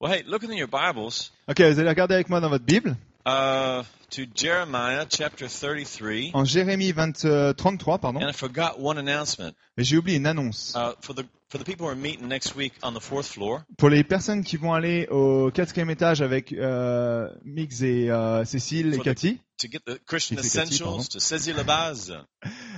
Well, hey, look in your Bibles Ok, vous allez regarder avec moi dans votre Bible, uh, to Jeremiah chapter 33. en Jérémie 20, euh, 33, pardon. And I forgot one announcement. Et j'ai oublié une annonce. Uh, for the for the people who are meeting next week on the fourth floor, Pour les personnes qui vont aller au quatrième étage avec euh, Mix et euh, Cécile et Cathy, to get the Christian Il fait Cathy, pardon. essentials, to saisir la base,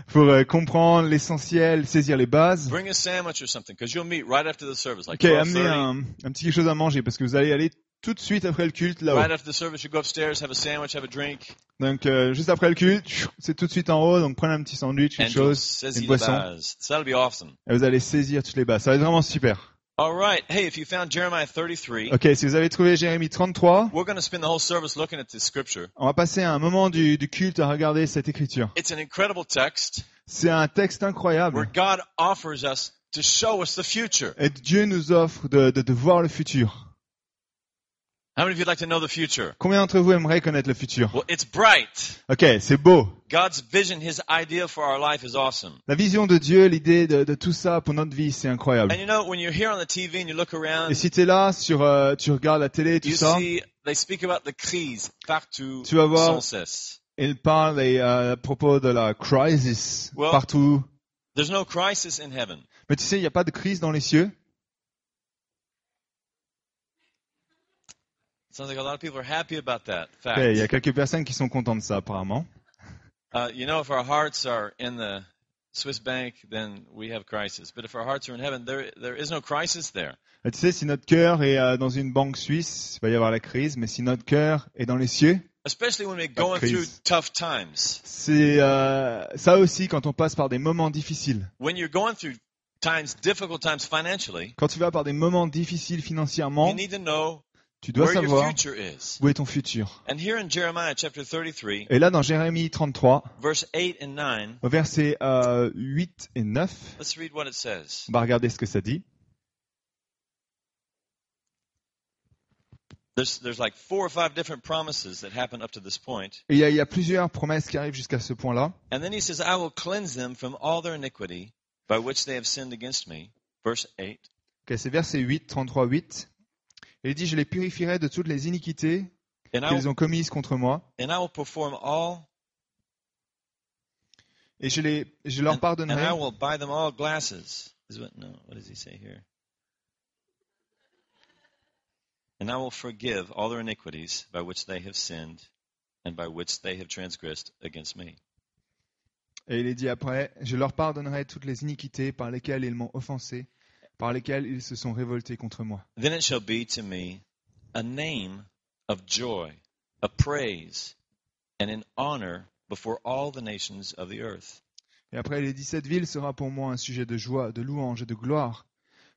pour euh, comprendre l'essentiel, saisir les bases. bring a sandwich or something, because you'll meet right after the service, like Ok, amenez 12:30. un, un petit quelque chose à manger parce que vous allez aller tout de suite après le culte là-haut. Right after the service, you go upstairs, have a sandwich, have a drink, Donc euh, juste après le culte, c'est tout de suite en haut, donc prenez un petit sandwich, and quelque chose, une boisson, base. So that'll be awesome. et vous allez saisir toutes les bases. Ça va être vraiment super. All right. Hey, if you found Jeremiah 33, Ok, si vous avez trouvé Jérémie 33, we're going to spend the whole service looking at this scripture. on va passer un moment du, du culte à regarder cette écriture. It's an incredible text C'est un texte where incroyable. God offers us to show us the future. Et Dieu nous offre de, de, de voir le futur. How many of you'd like to know the future? Combien d'entre vous aimeraient connaître le futur? Well, it's bright. Ok, c'est beau. God's vision, His idea for our life is awesome. La vision de Dieu, l'idée de, de tout ça pour notre vie, c'est incroyable. And you know, when you're here on the TV and you look around, Et si tu es là, sur, euh, tu regardes la télé, tout you ça, see they speak about the crise partout Tu vas voir- sans cesse. il parle et, euh, à propos de la crisis Well- partout. There's no crisis in heaven. Mais tu sais, il n'y a pas de crise dans les cieux. Sounds like a lot of people are happy about that fact. Ok, Il y a quelques personnes qui sont contentes de ça, apparemment. Uh, you know, if our hearts are in the Swiss bank, then we have crisis. But if our hearts are in heaven, there there is no crisis there. Et tu sais, si notre cœur est euh, dans une banque suisse, il va y avoir la crise. Mais si notre cœur est dans les cieux, Especially when we're going through tough times. c'est euh, ça aussi quand on passe par des moments difficiles. When you're going through times, difficult times financially, Quand tu vas par des moments difficiles financièrement, you need to know tu dois savoir où est ton futur. And here in Jeremiah chapter 33, Et là, dans Jérémie 33, verse 8 and 9, au verset euh, 8 et 9, let's read what it says. on va regarder ce que ça dit. There's, there's like four or five different promises that happen up to this point. Et il y, a, il y a plusieurs promesses qui arrivent jusqu'à ce point-là. And then he says, I will cleanse them from all their iniquity by which they have sinned against me. Verse 8. Ok, c'est verset 8, 33, 8. Et il dit, je les purifierai de toutes les iniquités And I, qu'ils will, ont commises contre moi, and I will perform all, et je, les, je leur and, and pardonnerai. I will buy them all glasses. Is what, no, what does he say here? And I will forgive all their iniquities by which they have sinned and by which they have transgressed against me. Et il est dit après, je leur pardonnerai toutes les iniquités par lesquelles ils m'ont offensé, par lesquelles ils se sont révoltés contre moi. Then it shall be to me a name of joy, a praise, and an honor before all the nations of the earth. Et après, les 17 villes sera pour moi un sujet de joie, de louange et de gloire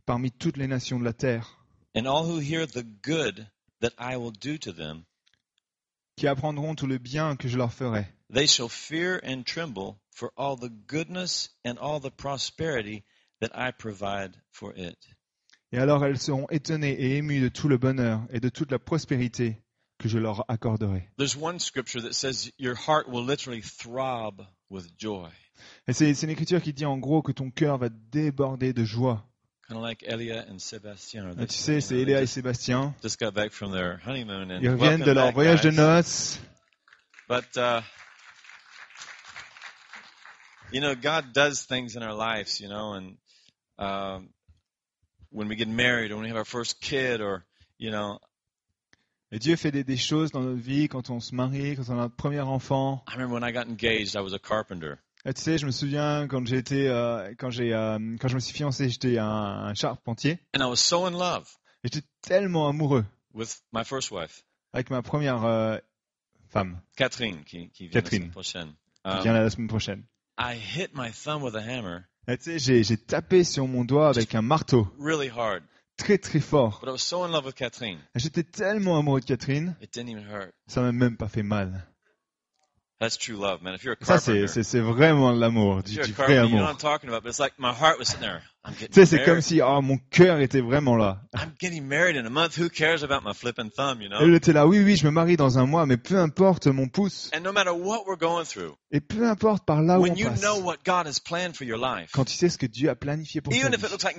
parmi toutes les nations de la terre, And all who hear the good that I will do to them, qui apprendront tout le bien que je leur ferai. they shall fear and tremble for all the goodness and all the prosperity that I provide for it. Et alors elles seront étonnées et émues de tout le bonheur et de toute la prospérité que je leur accorderai. There's one scripture that says your heart will literally throb with joy, Et c'est c'est une écriture qui dit en gros que ton cœur va déborder de joie. kind of like Elia and Sebastian. Et tu sais, c'est Eléa et Sébastien. just got back from their honeymoon and Ils reviennent de leur back, voyage de guys. noces. But uh, you know, God does things in our lives, you know, and um, when we get married or when we have our first kid, or you know, Et Dieu fait des, des choses dans notre vie quand on se marie, quand on a notre premier enfant. I remember when I got engaged, I was a carpenter, Et tu sais, je me souviens quand j'ai été, euh, quand j'ai, euh, quand je me suis fiancé, j'étais un, un charpentier. and I was so in love Et J'étais tellement amoureux with my first wife, avec ma première euh, femme, Catherine, qui, qui vient Catherine. la semaine prochaine. qui Um, vient la semaine prochaine. I hit my thumb with a hammer tu sais, j'ai, j'ai tapé sur mon doigt avec un marteau, really hard, très très fort. but I was so in love with Catherine, Et J'étais tellement amoureux de Catherine, it didn't even hurt. ça m'a même pas fait mal. That's true love, man. If you're a Ça, c'est, c'est, c'est vraiment l'amour, du, vrai carpenter, you know what amour. I'm talking about. But it's like my heart was sitting there. I'm Tu getting sais, c'est married. comme si oh, mon cœur était vraiment là. I'm getting married in a month. Who cares about my flipping thumb, you know? Elle était là, oui, oui, je me marie dans un mois, mais peu importe mon pouce. And no matter what we're going through, Et peu importe par là où on you passe. know what God has planned for your life, Quand tu sais ce que Dieu a planifié pour ta even if it vie. looks like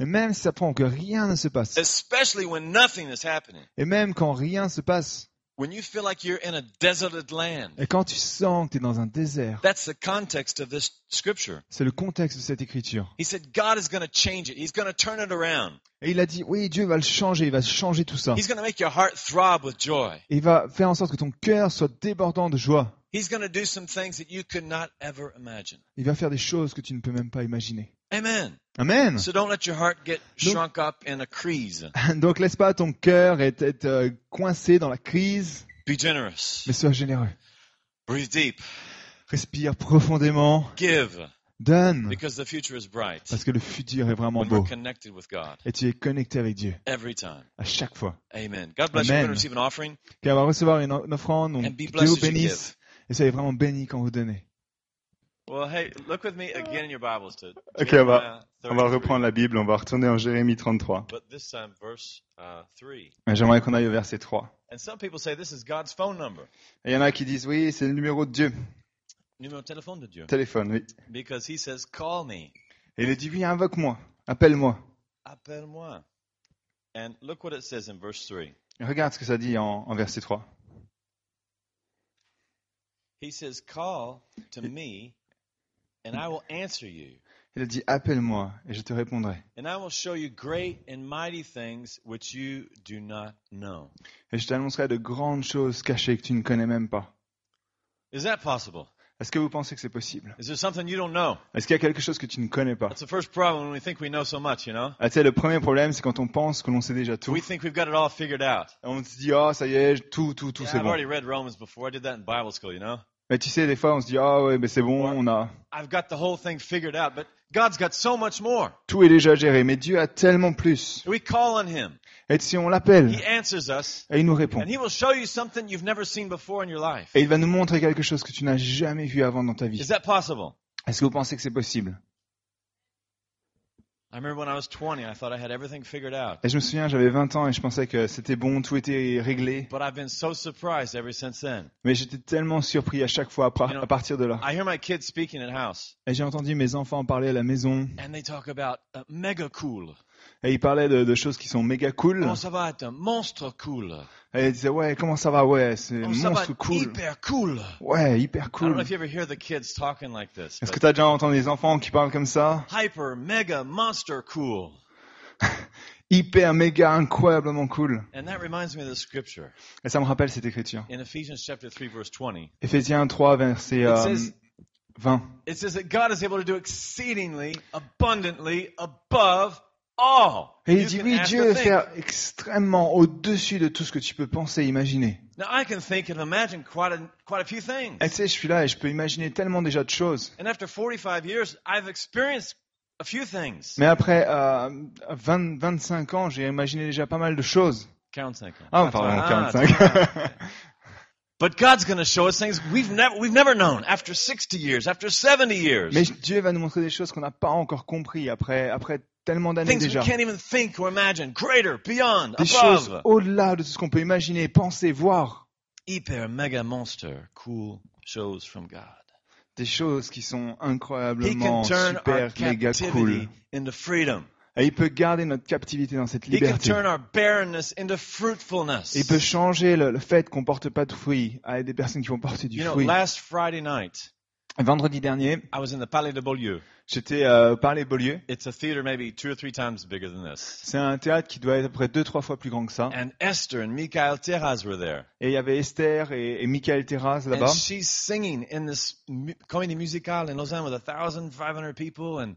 Et même si ça prend que rien ne se passe. especially when nothing is happening, Et même quand rien se passe. When you feel like you're in a deserted land, Et quand tu sens que tu es dans un désert. that's the context of this scripture. C'est le contexte de cette écriture. He said God is going to change it. He's going to turn it around. Et il a dit, oui, Dieu va le changer, il va changer tout ça. He's going to make your heart throb with joy. Et il va faire en sorte que ton cœur soit débordant de joie. He's going to do some things that you could not ever imagine. Il va faire des choses que tu ne peux même pas imaginer. Amen. Amen. So don't let your heart get Donc- shrunk up in a crease. Donc laisse pas ton cœur être, être, euh, coincé dans la crise, Be generous. mais sois généreux. Breathe deep. Respire profondément, Give donne, because the future is bright. parce que le futur est vraiment When beau. we're connected with God Et tu es connecté avec Dieu every time. à chaque fois. Amen. God bless you. Amen. to receive an offering. Va recevoir une, offrande, donc Dieu vous you bénisse. Et soyez vraiment bénis quand vous donnez. Well, hey, look with me again in your Bibles to Ok, on va, Jeremiah on va 33, reprendre la Bible, on va retourner en Jérémie 33. But this time, verse uh, 3. Mais J'aimerais qu'on aille au verset 3. And some people say this is God's phone number. Et il y en a qui disent, oui, c'est le numéro de Dieu. Numéro de téléphone de Dieu. Téléphone, oui. Because he says, call me. Et il a dit, oui, invoque-moi, appelle-moi. Appelle-moi. And look what it says in verse 3. Et Regarde ce que ça dit en, en verset 3. He says, call to me and I will answer you. Il a dit, appelle-moi et je te répondrai. And I will show you great and mighty things which you do not know. Et je t'annoncerai de grandes choses cachées que tu ne connais même pas. Is that possible? Est-ce que vous pensez que c'est possible? Is there something you don't know? Est-ce qu'il y a quelque chose que tu ne connais pas? That's the first problem when we think we know so much, you know? ah, le premier problème, c'est quand on pense que l'on sait déjà tout. We think we've got it all figured out. On se dit, oh, ça y est, tout, tout, tout, Yeah, c'est bon. Mais tu sais, des fois, on se dit, ah ouais, mais c'est bon, on a, I've got the whole thing figured out, but God's got so much more. tout est déjà géré. Mais Dieu a tellement plus. We call on Him. Et si on l'appelle, He answers us, et il nous répond. and He will show you something you've never seen before in your life. Et il va nous montrer quelque chose que tu n'as jamais vu avant dans ta vie. Is that possible? Est-ce que vous pensez que c'est possible I remember when I was 20, I thought I had everything figured out. Et je me souviens, j'avais 20 ans et je pensais que c'était bon, tout était réglé. But I've been so surprised ever since then. Mais j'étais tellement surpris à chaque fois à, partir de là. I hear my kids speaking at house, Et j'ai entendu mes enfants parler à la maison. Et ils parlaient de, de choses qui sont méga cool. Comment ça va être un monstre cool? Et ils disaient, ouais, comment ça va? Ouais, c'est monstre cool. hyper cool? Ouais, hyper cool. like. Est-ce que but tu as déjà entendu des enfants qui parlent comme ça? Hyper, mega, monster cool. Hyper, méga, incroyablement cool. And that reminds me of the scripture Et ça me rappelle cette écriture. in Ephesians chapter 3 verse 20. Éphésiens 3, verset It euh, says- 20. It says that God is able to do exceedingly, abundantly, above. Et il dit, oui, Dieu think. faire extrêmement au-dessus de tout ce que tu peux penser et imaginer. Et tu sais, je suis là et je peux imaginer tellement déjà de choses. And after 45 years, I've experienced a few things. Mais après euh, 20, 25 ans, j'ai imaginé déjà pas mal de choses. 45. Ah, pardon, Ah, 45. ah. But God's going to show us things we've never, we've never known after 60 years, after 70 years. Mais Dieu va nous montrer des choses qu'on n'a pas encore compris après, après tellement d'années Things we déjà. can't even think or imagine. Greater, beyond, Des choses above. au-delà de tout ce qu'on peut imaginer, penser, voir. Hyper, mega, monster, cool shows from God. Des choses qui sont He incroyablement can turn our super, méga cool. into freedom. Et il peut garder notre captivité dans cette He can liberté. turn our barrenness into fruitfulness. Il peut changer le, le fait qu'on porte pas de fruits à des personnes qui vont porter du You know, fruit. last Friday night, Vendredi dernier, I was in the Palais de Beaulieu. j'étais euh, par les Beaulieu. It's a theater maybe two or three times bigger than this. C'est un théâtre qui doit être à peu près deux, trois fois plus grand que ça. And Esther and Mikhail Terraz were there. Et il y avait Esther et, et Michael Terraz And là-bas. she's singing in this mu- comédie musicale in Lausanne with a thousand five hundred people. And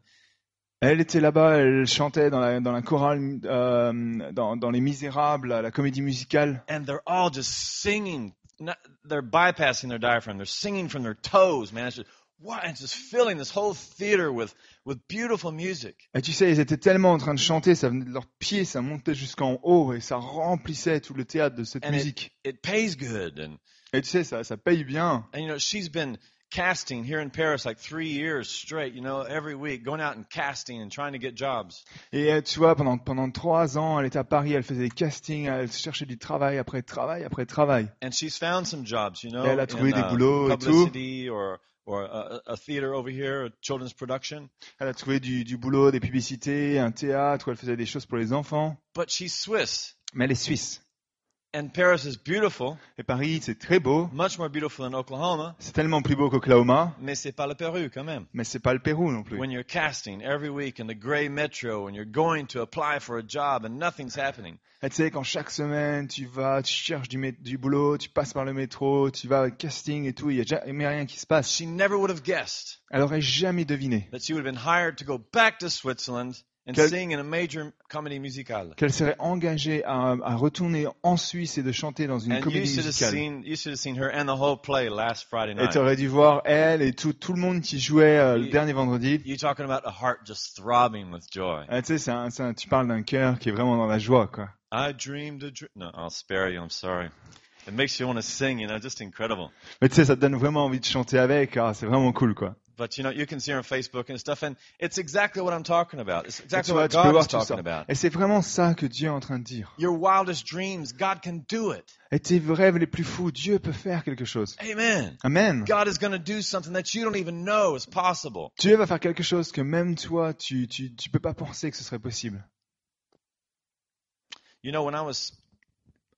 Elle était là-bas, elle chantait dans la, dans la chorale, euh, dans, dans Les Misérables, la comédie musicale. and they're all just singing. Not, they're bypassing their diaphragm. They're singing from their toes, man. It's just what? It's just filling this whole theater with with beautiful music. Et tu sais, ils étaient tellement en train de chanter, ça venait de leurs pieds, ça montait jusqu'en haut et ça remplissait tout le théâtre de cette And musique. It pays good, and Et tu sais, ça, ça paye bien. and you know she's been casting here in Paris like three years straight, you know, every week, going out and casting and trying to get jobs. Et euh, tu vois, pendant, pendant trois ans, elle était à Paris, elle faisait des castings, elle cherchait du travail après travail après travail. And she's found some jobs, you know, Et elle a trouvé in, des uh, boulots et tout. or, or a, a theater over here, a children's production. Elle a trouvé du, du boulot, des publicités, un théâtre où elle faisait des choses pour les enfants. But she's Swiss. Mais elle est suisse. And Paris is beautiful, Et Paris, c'est très beau. much more beautiful than Oklahoma, C'est tellement plus beau qu'Oklahoma, mais c'est pas le Pérou quand même. mais c'est pas le Pérou non plus. When you're casting every week in the gray metro and you're going to apply for a job and nothing's happening. Et tu sais, quand chaque semaine, tu vas, tu cherches du, du boulot, tu passes par le métro, tu vas au casting et tout, il y a jamais rien qui se passe. She never would have guessed Elle aurait jamais deviné that she would have been hired to go back to Switzerland and Quel- sing in a major comedy musicale. qu'elle serait engagée à, à retourner en Suisse et de chanter dans une And comédie musicale. seen you should have seen her and the whole play last Friday Et tu aurais dû voir elle et tout, tout le monde qui jouait euh, le dernier vendredi. You talking about a heart just throbbing with joy. Ah, tu sais, c'est un- c'est un- tu parles d'un cœur qui est vraiment dans la joie, quoi. I dreamed a dream. No, I'll spare you. I'm sorry. It makes you want to sing, you know, just incredible. Mais tu sais, ça te donne vraiment envie de chanter avec. Ah, c'est vraiment cool, quoi. But you know, you can see her on Facebook and stuff, and it's exactly what I'm talking about. It's Et exactly what God ça. talking about. Et c'est vraiment ça que Dieu est en train de dire. Your wildest dreams, God can do it. Et tes rêves les plus fous, Dieu peut faire quelque chose. Amen. Amen. God is going to do something that you don't even know is possible. Dieu va faire quelque chose que même toi, tu, tu, tu peux pas penser que ce serait possible. You know, when I was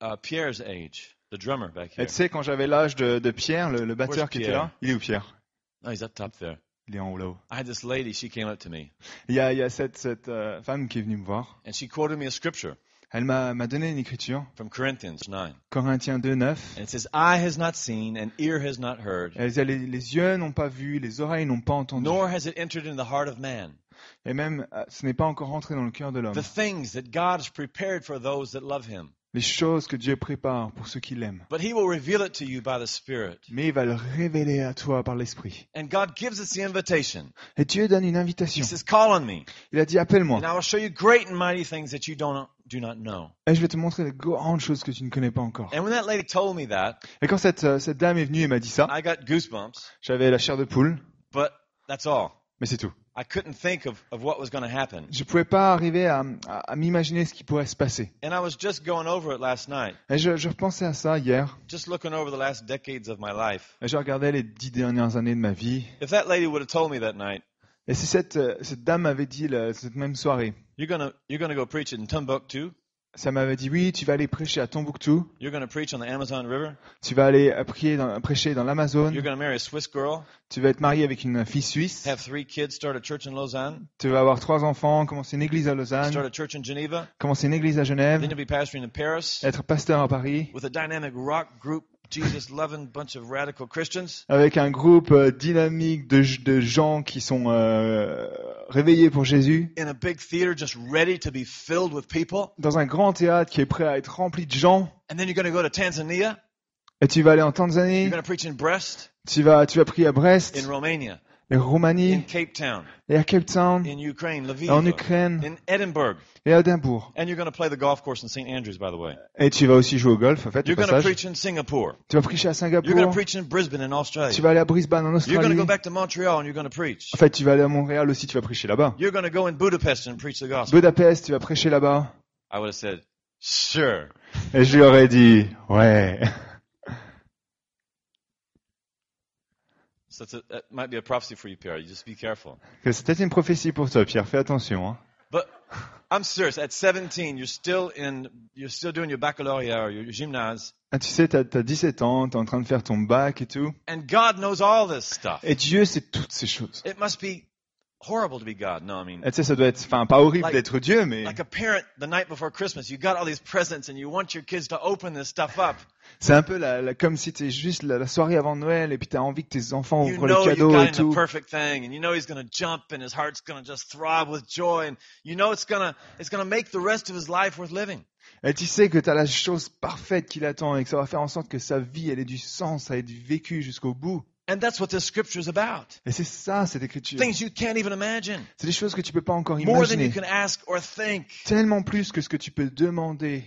uh, Pierre's age, the drummer back Et here. tu sais, quand j'avais l'âge de, de Pierre, le, le batteur Where's qui était Pierre? là, il est où Pierre? Oh, he's up top there. Il est en haut là-haut. I had this lady, she came up to me, Il y a, il y a cette, cette euh, femme qui est venue me voir. and she quoted me a scripture Elle m'a m'a donné une écriture, from Corinthians 9. Corinthiens 2, 9. And it says, Eye has not seen, and ear has not heard, Elle disait, les, les yeux n'ont pas vu, les oreilles n'ont pas entendu. nor has it entered into the heart of man. Et même, euh, ce n'est pas encore rentré dans le cœur de l'homme. The things that God has prepared for those that love him. Les choses que Dieu prépare pour ceux qui l'aiment. But he will reveal it to you by the Spirit. Mais il va le révéler à toi par l'Esprit. And God gives us the invitation. Et Dieu donne une He invitation. says, Call on me, Il a dit, appelle-moi. and I will show you great and mighty things that you don't, do not know. Et je vais te montrer de grandes choses que tu ne connais pas encore. And when that lady told me that, Et quand cette, euh, cette dame est venue et m'a dit ça, I got goosebumps, j'avais la chair de poule, but that's all. Mais c'est tout. Je pouvais pas arriver à, à- à m'imaginer ce qui pourrait se passer. Et je, je repensais à ça hier. Et je regardais les dix dernières années de ma vie. Et si cette, euh, cette dame m'avait dit la- cette même soirée, you're going to you're going to go preach in Timbuktu, ça m'avait dit oui, tu vas aller prêcher à Tombouctou, you're going to preach on the Amazon River, tu vas aller euh, prier dans- prêcher dans l'Amazone, you're going to marry a Swiss girl, tu vas être marié avec une fille suisse, have three kids, start a church in Lausanne, tu vas avoir trois enfants, commencer une église à Lausanne, start a church in Geneva, commencer une église à then Genève, you'll be pastoring in Paris. Être pasteur à Paris, with a dynamic rock group, Jesus loving bunch of radical Christians. avec un groupe euh, dynamique de, de gens qui sont euh, réveillés pour Jésus, in a big theater just ready to be filled with people. dans un grand théâtre qui est prêt à être rempli de gens, And then you're going to go to Tanzania. et tu vas aller en Tanzanie, You're going to preach in Brest, tu vas, tu vas prier à Brest, in Romania, et in Roumanie, Cape Town, et à Cape Town, in Ukraine, et en Ukraine, in Edinburgh. et à Édimbourg. And you're going to play the golf course in St. Andrews, by the way. Et tu vas aussi jouer au golf, en fait, au passage. Tu vas prêcher à Singapour, preach in Brisbane in tu vas aller à Brisbane en Australie. go back to Montreal and you're going to preach. En fait, tu vas aller à Montréal aussi, tu vas prêcher là-bas. Budapest tu vas prêcher là-bas. I would have said, sure. Et je lui aurais dit, ouais. So that's a, that might be a prophecy for you, Pierre. You just be careful. Que C'était une prophétie pour toi, Pierre. Fais attention. Hein. But I'm serious. At 17, you're still in, you're still doing your baccalaureate or your gymnase, Ah, tu sais, t'as as 17 ans, t'es en train de faire ton bac et tout. and God knows all this stuff. Et Dieu sait toutes ces choses. It must be horrible to be God. No, I mean, tu sais, ça doit être, enfin, pas horrible Like- d'être Dieu, mais like a parent the night before Christmas, you got all these presents and you want your kids to open this stuff up. c'est un peu la, la- comme si t'es juste la, la soirée avant Noël et puis t'as envie que tes enfants You ouvrent les know you cadeaux et him the tout. perfect thing, and you know he's going to jump and his heart's going to just throb with joy, and you know it's going to it's going to make the rest of his life worth living. Et tu sais que t'as la chose parfaite qui l'attend et que ça va faire en sorte que sa vie, elle ait du sens, elle ait du vécu jusqu'au bout. And that's what this scripture is about. Et c'est ça, cette écriture. Things you can't even imagine. C'est des choses que tu peux pas encore More than you imaginer. can ask or think. Tellement plus que ce que tu peux demander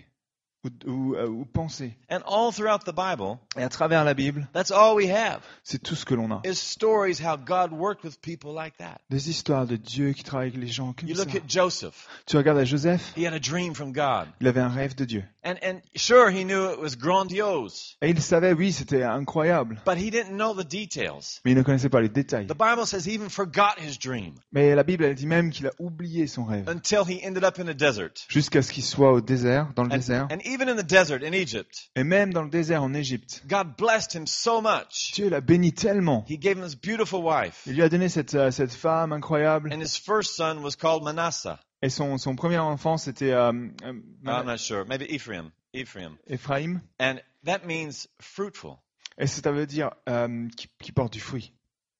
ou, ou, euh, ou pensées. And all throughout the Bible, Et à travers la Bible, that's all we have c'est tout ce que l'on a. is stories how God worked with people like that. Des histoires de Dieu qui travaille avec les gens comme You ça. look at Joseph. Tu regardes à Joseph, He had a dream from God. il avait un rêve de Dieu. And, and sure, he knew it was grandiose, Et il savait, oui, c'était incroyable. but he didn't know the details. Mais il ne connaissait pas les détails. The Bible says he even forgot his dream Mais la Bible, elle dit même qu'il a oublié son rêve. until he ended up in a desert. Jusqu'à ce qu'il soit au désert, dans le And, désert. and even in the desert in Egypt, Et même dans le désert en Égypte. God blessed him so much. Dieu l'a béni tellement. He gave him this beautiful wife. Il lui a donné cette, euh, cette femme incroyable. And his first son was called Manasseh. Et son, son premier enfant, c'était euh, I'm not sure. Maybe Ephraim. Ephraim. Ephraim. And that means fruitful. Et ça veut dire euh, qui, qui porte du fruit.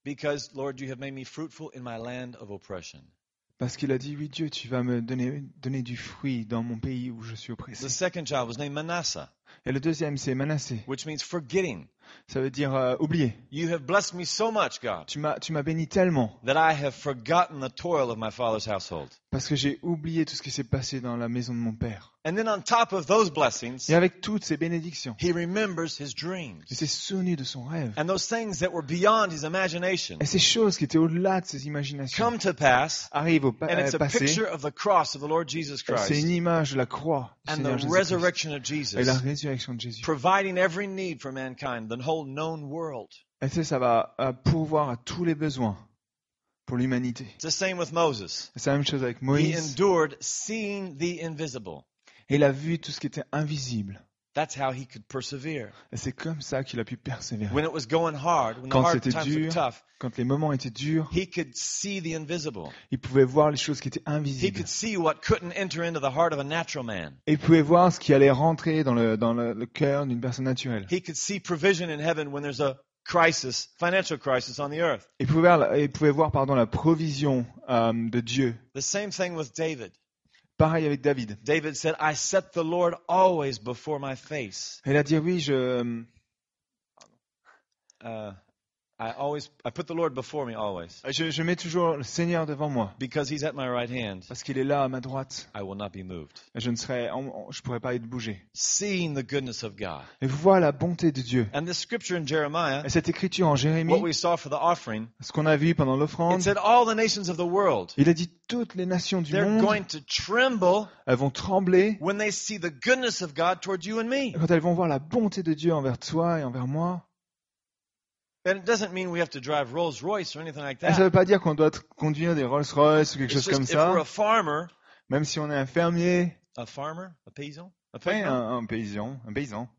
Because, Lord, you have made me fruitful in my land of oppression. Parce qu'il a dit, oui Dieu, tu vas me donner, donner du fruit dans mon pays où je suis The oppressé. second child was named Manasseh, Et le deuxième, c'est Manassé. which means forgetting. Ça veut dire euh, oublier. You have blessed me so much, God, Tu m'as, tu m'as béni tellement that I have forgotten the toil of my father's household. parce que j'ai oublié tout ce qui s'est passé dans la maison de mon père. And then on top of those blessings, Et avec toutes ces bénédictions, he remembers his dreams. il s'est souvenu de son rêve. And those things that were beyond his imagination Et ces choses qui étaient au-delà de ses imaginations come to pass. arrivent au pa- And it's euh, a passé. picture of the cross of the Lord Jesus C'est Christ une image de la croix du and Seigneur the Jésus-Christ resurrection of et Jesus, la résurrection de Jésus. providing every need for mankind, the whole known world. Et ça, ça va euh, pourvoir à tous les besoins pour l'humanité? It's the same with Moses. C'est la même chose avec He Moïse. endured seeing the invisible. Et il a vu tout ce qui était invisible. That's how he could persevere. C'est comme ça qu'il a pu persévérer. When it was going hard, when the Quand hard c'était times were dur, tough, Quand les moments étaient durs, he could see the invisible. il pouvait voir les choses qui étaient He invisibles. could see what couldn't enter into the heart of a natural man. Et il pouvait voir ce qui allait rentrer dans le, dans le, le cœur d'une personne naturelle. He could see provision in heaven when there's a crisis, financial crisis on the earth. Il pouvait voir, la- il pouvait voir pardon, la provision euh, de Dieu. The same thing with David. Pareil avec David. David said, I set the Lord always before my face. Il a dit oui, je, Uh, I always, I put the Lord before me always. je, je mets toujours le Seigneur devant moi. Because he's at my right hand, Parce qu'il est là à ma droite. I will not be moved. Et Je ne serai, je pourrais pas être bougé. Seeing the goodness of God. Et voir la bonté de Dieu. And this scripture in Jeremiah, Et cette écriture en what Jérémie, we saw for the offering, ce qu'on a vu pendant it l'offrande, said all the nations of the world, il a dit toutes les nations du they're monde, going to tremble elles vont trembler when they see the goodness of God towards you and me. quand elles vont voir la bonté de Dieu envers toi et envers moi. And it doesn't mean we have to drive Rolls Royce or anything like Et ça ne that. veut pas dire qu'on doit conduire des Rolls-Royce ou quelque It's chose comme ça. a farmer, Même si on est un fermier, a farmer, a paysan, a ouais, paysan, un, un paysan, un paysan,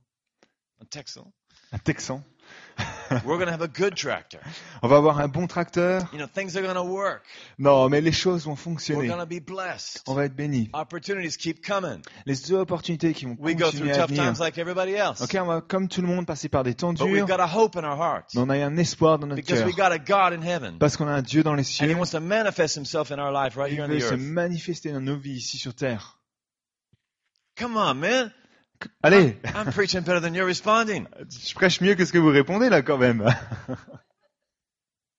Texan, un texan, we're to have a good tractor. on va avoir un bon tracteur. You know, things are to work. Non, mais les choses vont fonctionner. be blessed. On va être bénis. Opportunities keep coming. Les opportunités qui vont We go through à tough venir. times like everybody else. Ok, on va comme tout le monde passer par des temps But we've durs, got a hope in our hearts mais on a un espoir dans notre because cœur. we got a God in heaven. Parce qu'on a un Dieu dans les And He cieux. wants to manifest Himself in our life right Il here on veut se earth. manifester dans nos vies ici sur terre. Come on, man. Allez, I'm preaching better than you're responding. je prêche mieux que ce que vous répondez là quand même.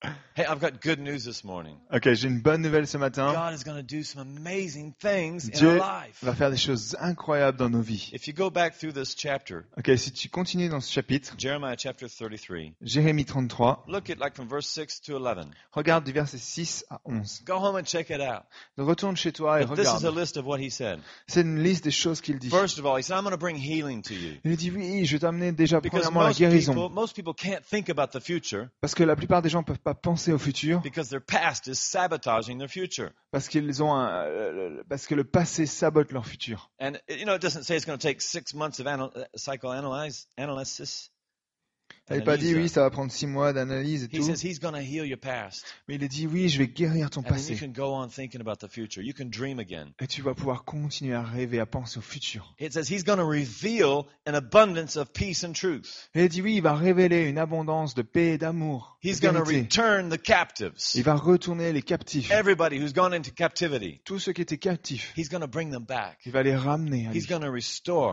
Hey, I've got good news this morning. Ok, j'ai une bonne nouvelle ce matin. God is going to do some amazing things in our life. va faire des choses incroyables dans nos vies. If you go back through this chapter, Ok, si tu continues dans ce chapitre, Jeremiah chapter 33, Jérémie 33, look at like from verse 6 to 11. regarde du verset 6 à 11. Go home and check it out. Retourne chez toi et But this is a regarde. list of what he said. C'est une liste des choses qu'il dit. First of all, he said, I'm going to bring healing to you. Il dit oui, je vais t'amener déjà Because premièrement la most people, guérison. most people can't think about the future Parce que la plupart des gens ne peuvent pas penser au futur. because their past is sabotaging their future. Parce qu'ils ont un, euh, parce que le passé sabote leur futur. And you know, it doesn't say it's going to take six months of anal- psychoanalysis. N'a pas dit oui, ça va prendre six mois d'analyse et He tout. says he's going to heal your past, Mais il a dit oui, je vais guérir ton passé. can go on thinking about the future. You can dream again. Et tu vas pouvoir continuer à rêver, à penser au futur. It says he's going to reveal an abundance of peace and truth. Et il dit oui, il va révéler une abondance de paix et d'amour. Il va retourner les captifs. Everybody who's gone into captivity, Tous ceux qui étaient captifs, he's going to bring them back. il va les ramener à He's lui.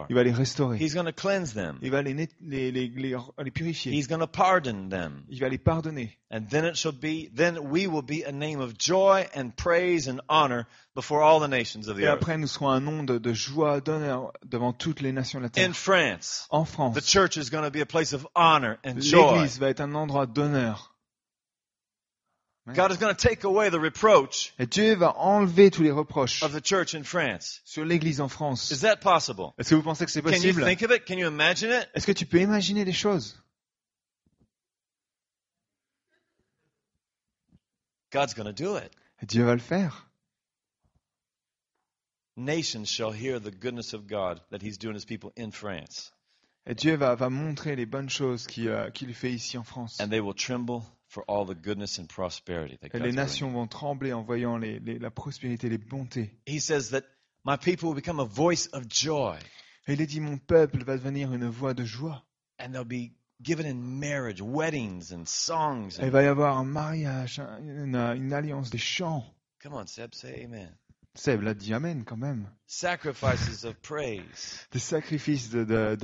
Il va les restaurer. He's going to cleanse them. Il va les, net- les, les, les, les purifier. Purifier. He's going to pardon them. Il va les pardonner. And then it shall be, then we will be a name of joy and praise and honor before all the nations of the Et earth. après, nous serons un nom de, de joie, d'honneur devant toutes les nations de la terre. In France, En the France, church is going to be a place of honor and joy. l'église va être un endroit d'honneur. God is going to take away the reproach Et Dieu va enlever tous les reproches of the church in France. sur l'église en France. Is that possible? Est-ce que vous pensez que c'est Can you possible? think of it? Can you imagine it? Est-ce que tu peux imaginer les choses? God's going to do it. Dieu va le faire. Nations shall hear the goodness of God that He's doing His people in France, Et Dieu va, va montrer les bonnes choses qu'il euh, qu'il fait ici en France. and they will tremble for all the goodness and prosperity that Et God's les nations vont trembler en voyant les- les- la prospérité, les bontés. He says that my people will become a voice of joy, Et il est dit, mon peuple va devenir une voix de joie. and they'll be given in marriage, weddings, and songs. Il va y avoir un mariage, un- une, une alliance des chants. come on, Seb, say Amen. Seb l'a dit Amen quand même. Sacrifices of praise. Des sacrifices de, de.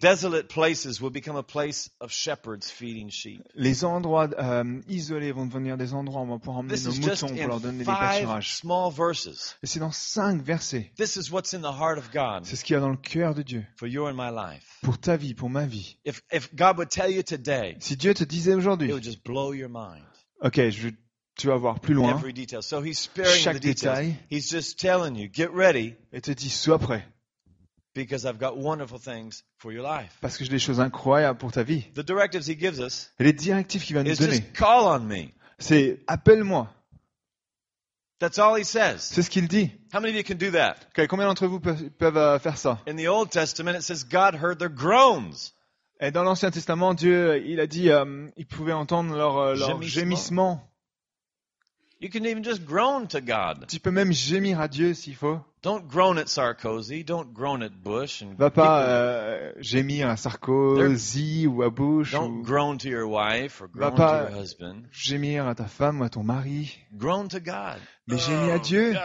Desolate places will become a place of shepherds feeding sheep. Les endroits euh, isolés vont devenir des endroits où on va pouvoir emmener This nos moutons pour leur donner des pâturages. small verses. Et c'est dans cinq versets. This is what's in the heart of God C'est ce qu'il y a dans le cœur de Dieu. for your and my life. Pour ta vie, pour ma vie. If if God would tell you today, Si Dieu te disait it aujourd'hui, would just blow your mind. ok, je, tu vas voir plus loin, chaque détail, et te dit, sois prêt, because I've got wonderful things for your life. parce que j'ai des choses incroyables pour ta vie. The directives he gives us Et les directives qu'il va nous donner, just call on me. c'est appelle-moi. That's all he says. C'est ce qu'il dit. How many of you can do that? Ok, combien d'entre vous peuvent, euh, faire ça? In the Old Testament, it says God heard their groans. Et dans l'Ancien Testament, Dieu, il a dit, euh, il pouvait entendre leur, euh, leur Gémissement. You can even just groan to God. Tu peux même gémir à Dieu s'il faut. Don't groan at Sarkozy. Don't groan at Bush. And Va pas euh, gémir à Sarkozy ou à Bush don't ou groan to your wife or Va groan pas- to your husband. gémir à ta femme ou à ton mari. Groan to God. Mais gémis à Oh, Dieu. God.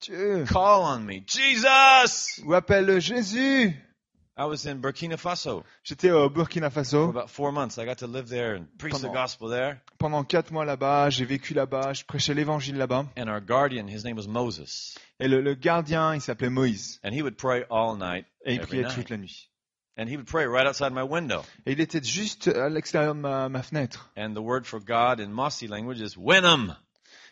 Dieu. Call on me. Jesus! Ou appelle Jésus. I was in Burkina Faso J'étais au Burkina for Faso. about four months. I got to live there and preach the Pendant- gospel there. Pendant quatre mois là-bas, j'ai vécu là-bas, je prêchais l'évangile là-bas. And our guardian, his name was Moses. Et le, le gardien, il s'appelait Moïse. And he would pray all night. Et il priait toute la nuit. And he would pray right outside my window. Et il était juste à l'extérieur de ma, ma fenêtre. And the word for God in language is Wenham.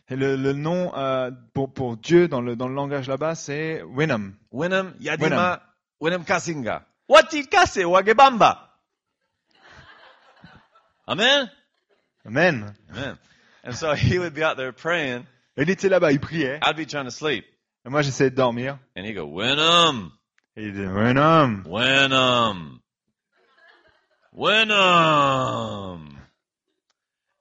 Et le, le nom euh, pour, pour Dieu dans le, dans le langage là-bas, c'est Wenham. Wenham Yadima Wenham Kasinga. Wati Kase Wagebamba. Amen? Amen. Amen. And so he would be out there praying. Et il était là-bas, il priait. I'd be trying to sleep. Et moi, j'essayais de dormir. And he'd go, Wenham, Et il disait, Wenham. Wenham, Wenham.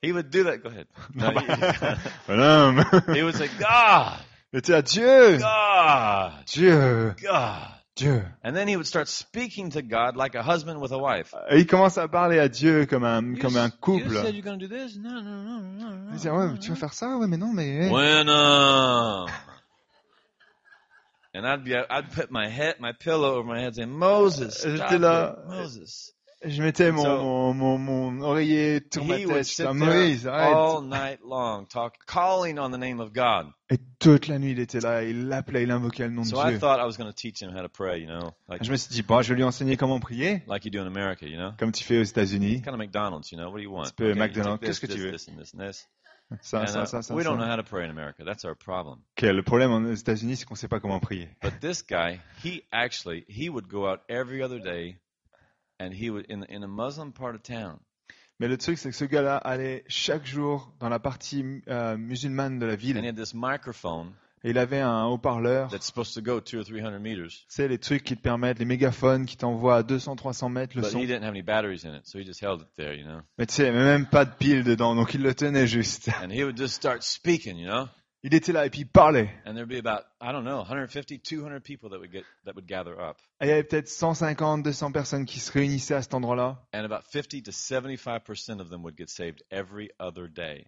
He would do that. Go ahead. No, he, Wenham. he would say, God, Il était là, Dieu. God, Dieu. God. Dieu. And then he would start speaking to God like a husband with a wife. Et il commence à parler à Dieu comme un, comme couple. You said you're going to do this? No, no, no, no, no. Il ouais, mais tu vas faire ça? Ouais, mais non, mais... Wenham. And I'd be, I'd put my head, my pillow over my head saying, Moses, stop J'étais là. it, Moses. Je mettais mon, So- mon, mon, mon oreiller sur ma He would tête. sit J'étais à there Moïse, arrête. all night long, talk, calling on the name of God. Et toute la nuit, il était là, il l'appelait, il invoquait le nom de I Dieu. thought I was teach him how to pray, you know, like, Je me suis dit, bon, je vais lui enseigner comment prier, like you do in America, you know? comme tu fais aux États-Unis. Kind of McDonald's, you know. What do you want? petit peu Okay, you McDonald's. take this, Qu'est-ce que tu veux? This and this and this. Ça, And, ça, uh, ça, ça. we don't know how to pray in America. That's our problem. Le problème aux États-Unis, c'est qu'on sait pas comment prier. But this guy, he actually, he would go out every other day, and he would in in a Muslim part of town. Mais le truc, c'est que ce gars-là allait chaque jour dans la partie euh, musulmane de la And he ville. had this microphone Et il avait un haut-parleur. Tu that's supposed to go two or three hundred meters, sais, les trucs qui te permettent, les mégaphones qui t'envoient à 200, 300 mètres le but son. he didn't have any batteries in it, so he just held it there, you know. Mais tu sais, il n'y avait même pas de pile dedans, donc il le tenait juste. And he would just start speaking, you know? Il était là et puis il parlait. And there'd be about I don't know, 150, 200 people that would get that would gather up, Et il y avait peut-être 150, 200 personnes qui se réunissaient à cet endroit-là. and about 50 to 75 percent of them would get saved every other day.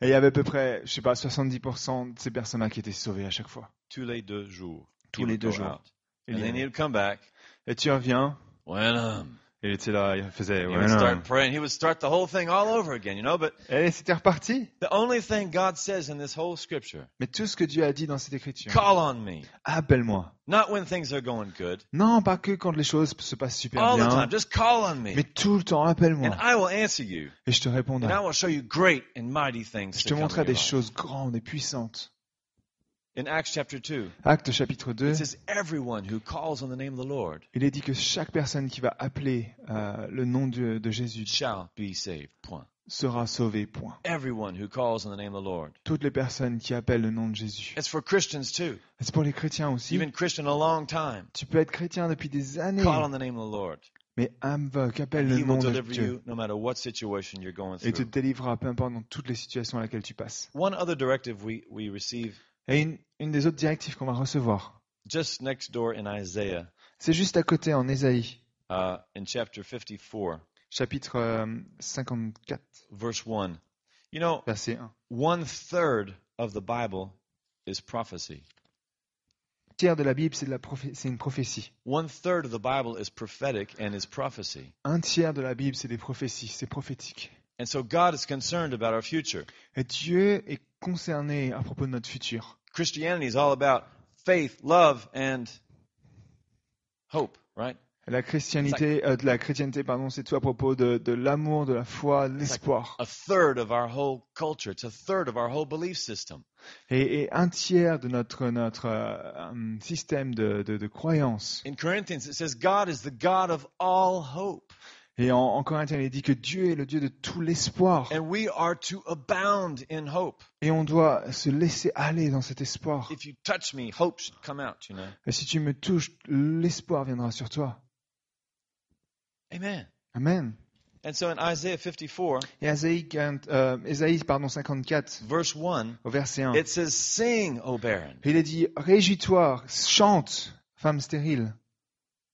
Et il y avait à peu près, je sais pas, 70% de ces personnes-là qui étaient sauvées à chaque fois. Tous les deux jours. Tous les deux jours. out. And then he'd come back. Et tu reviens, Wenham, Il était là, il faisait. He ouais, start praying. He would start the whole thing all over again, you know. But Et c'était reparti. the only thing God says in this whole scripture, Mais tout ce que Dieu a dit dans cette écriture, call on me. appelle-moi. Not when things are going good. Non, pas que quand les choses se passent super All the bien, time. Just call on me. mais tout le temps, And appelle-moi. I will answer you. Et je te And répondrai. I will show you great and mighty things Je te montrerai des choses grandes et puissantes. In Acts chapter 2, Acte chapitre 2, it says, Everyone who calls on the name of the Lord il est dit que chaque personne qui va appeler euh, le nom de, de Jésus shall be saved. Point. sera sauvée, point. Everyone who calls on the name of the Lord. Toutes les personnes qui appellent le nom de Jésus. It's for Christians too. C'est pour les chrétiens aussi. You've been Christian a long time. Tu peux être chrétien depuis des années, Call on the name of the Lord. mais invoque, appelle le nom de Dieu you no matter what situation you're going et te délivrera, peu importe dans toutes les situations à laquelle tu passes. One other directive we, we receive Et une, une des autres directives qu'on va recevoir, just next door in Isaiah, c'est juste à côté en Ésaïe, uh, in chapter 54, chapitre euh, 54, verse 1. You know, verset 1. one third of the Bible is prophecy. Un tiers de la Bible, c'est de la prophé- c'est une prophétie. One third of the Bible is prophetic and is prophecy. Un tiers de la Bible, c'est des prophéties, c'est prophétique. And so God is concerned about our future. Et Dieu est concerné à propos de notre futur. Christianity is all about faith, love, and hope, right? La chrétienté, euh, la chrétienté, pardon, c'est tout à propos de, de l'amour, de la foi, de l'espoir. A third of our whole culture. It's a third of our whole belief system. Et, et un tiers de notre notre euh, um, système de, de, de croyance. In Corinthians, it says God is the God of all hope. Et en, en Corinthiens, il est dit que Dieu est le Dieu de tout l'espoir. And we are to abound in hope. Et on doit se laisser aller dans cet espoir. If you touch me, hope should come out, you know. Et si tu me touches, l'espoir viendra sur toi. Amen. Amen. And so in Isaiah 54, Et Isaïe, 40, euh, pardon, 54, verse 1, au verset 1, it says, Sing, O barren, il est dit, Réjouis-toi, chante, femme stérile,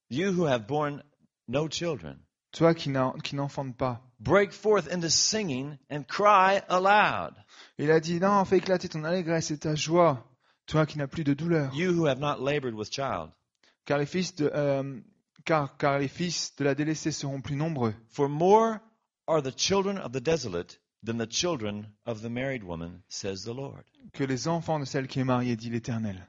you who have borne no children. Toi qui n'en- qui n'enfantes pas. Break forth into singing and cry aloud, Il a dit, non, fais éclater ton allégresse et ta joie, toi qui n'as plus de douleur. you who have not labored with child. Car les fils de, euh, car, car les fils de la délaissée seront plus nombreux. For more are the children of the desolate than the children of the married woman, says the Lord. que les enfants de celle qui est mariée, dit l'Éternel.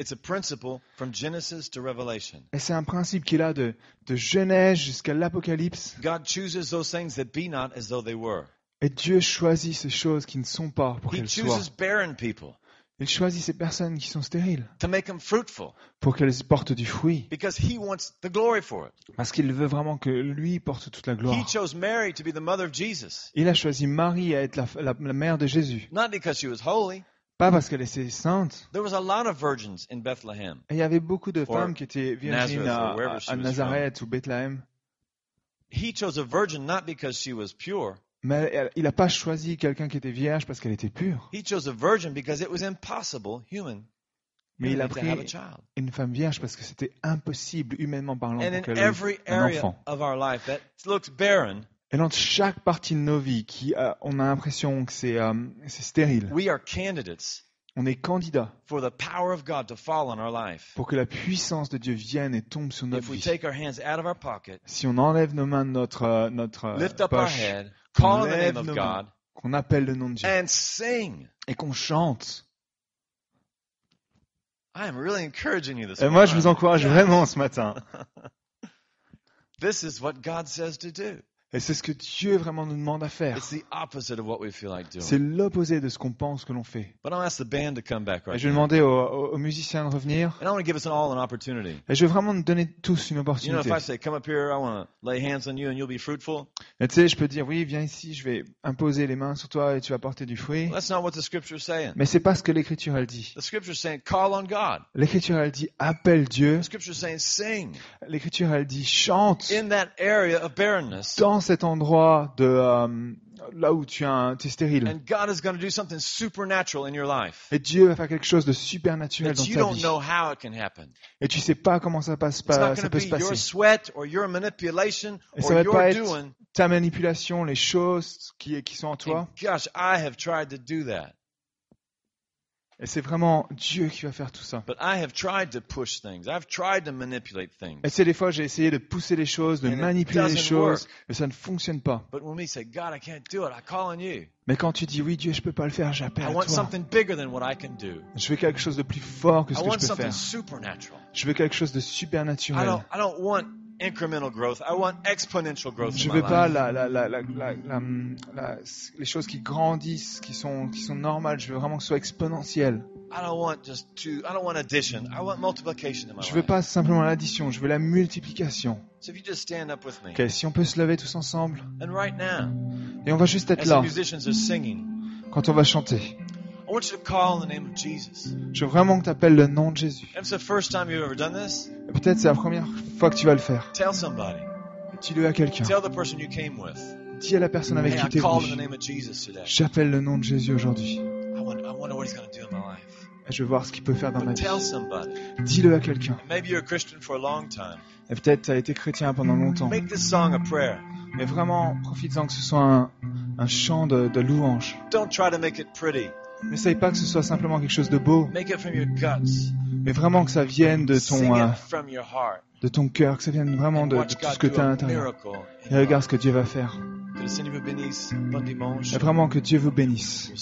It's a principle from Genesis to Revelation. Et c'est un principe qu'il a de, de Genèse jusqu'à l'Apocalypse. God chooses those things that be not as though they were. Et Dieu choisit ces choses qui ne sont pas pour He qu'elles soient. chooses barren people Il choisit ces personnes qui sont stériles to make them fruitful pour qu'elles portent du fruit. because He wants the glory for it. Parce qu'il veut vraiment que lui porte toute la He gloire. chose Mary to be the mother of Jesus, Il a choisi Marie à être la, la- la mère de Jésus. not because she was holy. Pas parce qu'elle était sainte. There was a lot of virgins in Bethlehem. Et il y avait beaucoup de femmes qui étaient virgines Nazareth, à, Nazareth ou Bethléem. He chose a virgin not because she was pure. Mais elle- il n'a pas choisi quelqu'un qui était vierge parce qu'elle était pure. He chose a virgin because it was impossible, human, Mais il a pris une femme vierge parce que c'était impossible, humainement parlant, pour qu'elle ait un enfant. of our life that looks barren, Et dans chaque partie de nos vies, qui, euh, on a l'impression que c'est euh, c'est stérile, we are candidates on est candidat for the power of God to fall on our life. pour que la puissance de Dieu vienne et tombe sur notre If we vie. take our hands out of our pocket, Si on enlève nos mains de notre, euh, notre euh, lift up our poche, head, call on the lève name of nos mains. God, qu'on appelle le nom de Dieu and sing. et qu'on chante. I am really encouraging you this Et moi, je vous encourage vraiment ce matin. This is what God says to do. Et c'est ce que Dieu vraiment nous demande à faire. It's the opposite of what we feel like C'est l'opposé de ce qu'on pense que l'on fait. But I'll ask the band to come back Et je vais demander aux, musiciens de revenir. And I want to give us all an opportunity. Et je veux vraiment nous donner tous une opportunité. if I say, come up here, I want to lay hands on you and you'll be fruitful, Et tu sais, je peux dire, oui, viens ici, je vais imposer les mains sur toi et tu vas porter du fruit. that's not what the scripture's saying. Mais c'est pas ce que l'Écriture, elle dit. L'Écriture, elle dit, appelle Dieu. L'Écriture, elle dit, chante in dans cet endroit de euh, là où tu es, un- tu es stérile. And God is going to do something supernatural in your life Et Dieu va faire quelque chose de supernaturel dans you ta don't vie. know how it can happen. Et tu sais pas comment ça, passe, pas, peut se your passer. sweat or your manipulation Et ça va your pas être doing. ta manipulation, les choses qui, qui sont en toi. And gosh, I have tried to do that. Et c'est vraiment Dieu qui va faire tout ça. But I have tried to push things. I've tried to manipulate things. Et c'est des fois, j'ai essayé de pousser les choses, de And manipuler les choses, work. mais ça ne fonctionne pas. But when we say, God, I can't do it, I call on you. Mais quand tu dis oui, Dieu, je peux pas le faire, j'appelle I à want toi. something bigger than what I can do. Je veux quelque chose de plus fort que I ce que je want peux something faire. Je veux quelque chose de I supernaturel. don't, I don't want incremental growth. I want exponential growth Je veux pas life. la, la, la, la, la, la- la- les choses qui grandissent, qui sont, qui sont normales. Je veux vraiment que ce soit exponentiel. I don't want just two. I don't want addition. I want multiplication in my Je veux life. pas simplement l'addition, je veux la multiplication. So if you just stand up with me, Ok, si on peut se lever tous ensemble, and right now, et on va juste être là musicians are singing, quand on va chanter. I want you to call on the name of Jesus. Je veux vraiment que tu appelles le nom de Jésus. If it's the first time you've ever done this, Et Peut-être c'est la première fois que tu vas le faire. tell somebody. Dis-le à quelqu'un. Tell the person you came with. Dis à la personne avec qui tu es venu. J'appelle le nom de Jésus aujourd'hui. Et je veux voir ce qu'il peut faire dans ma vie. tell somebody. Dis-le à quelqu'un. Maybe you're a Christian for a long time. Et peut-être tu as été chrétien pendant longtemps. Make this song a prayer. Mais vraiment, profites-en que ce soit un, un chant de, de louange. N'essaye pas que ce soit simplement quelque chose de beau, Make it from your guts. mais vraiment que ça vienne de ton, euh, de ton cœur, que ça vienne vraiment de, de tout ce que tu as à l'intérieur. Et regarde ce que Dieu va faire. Et vraiment que Dieu vous bénisse.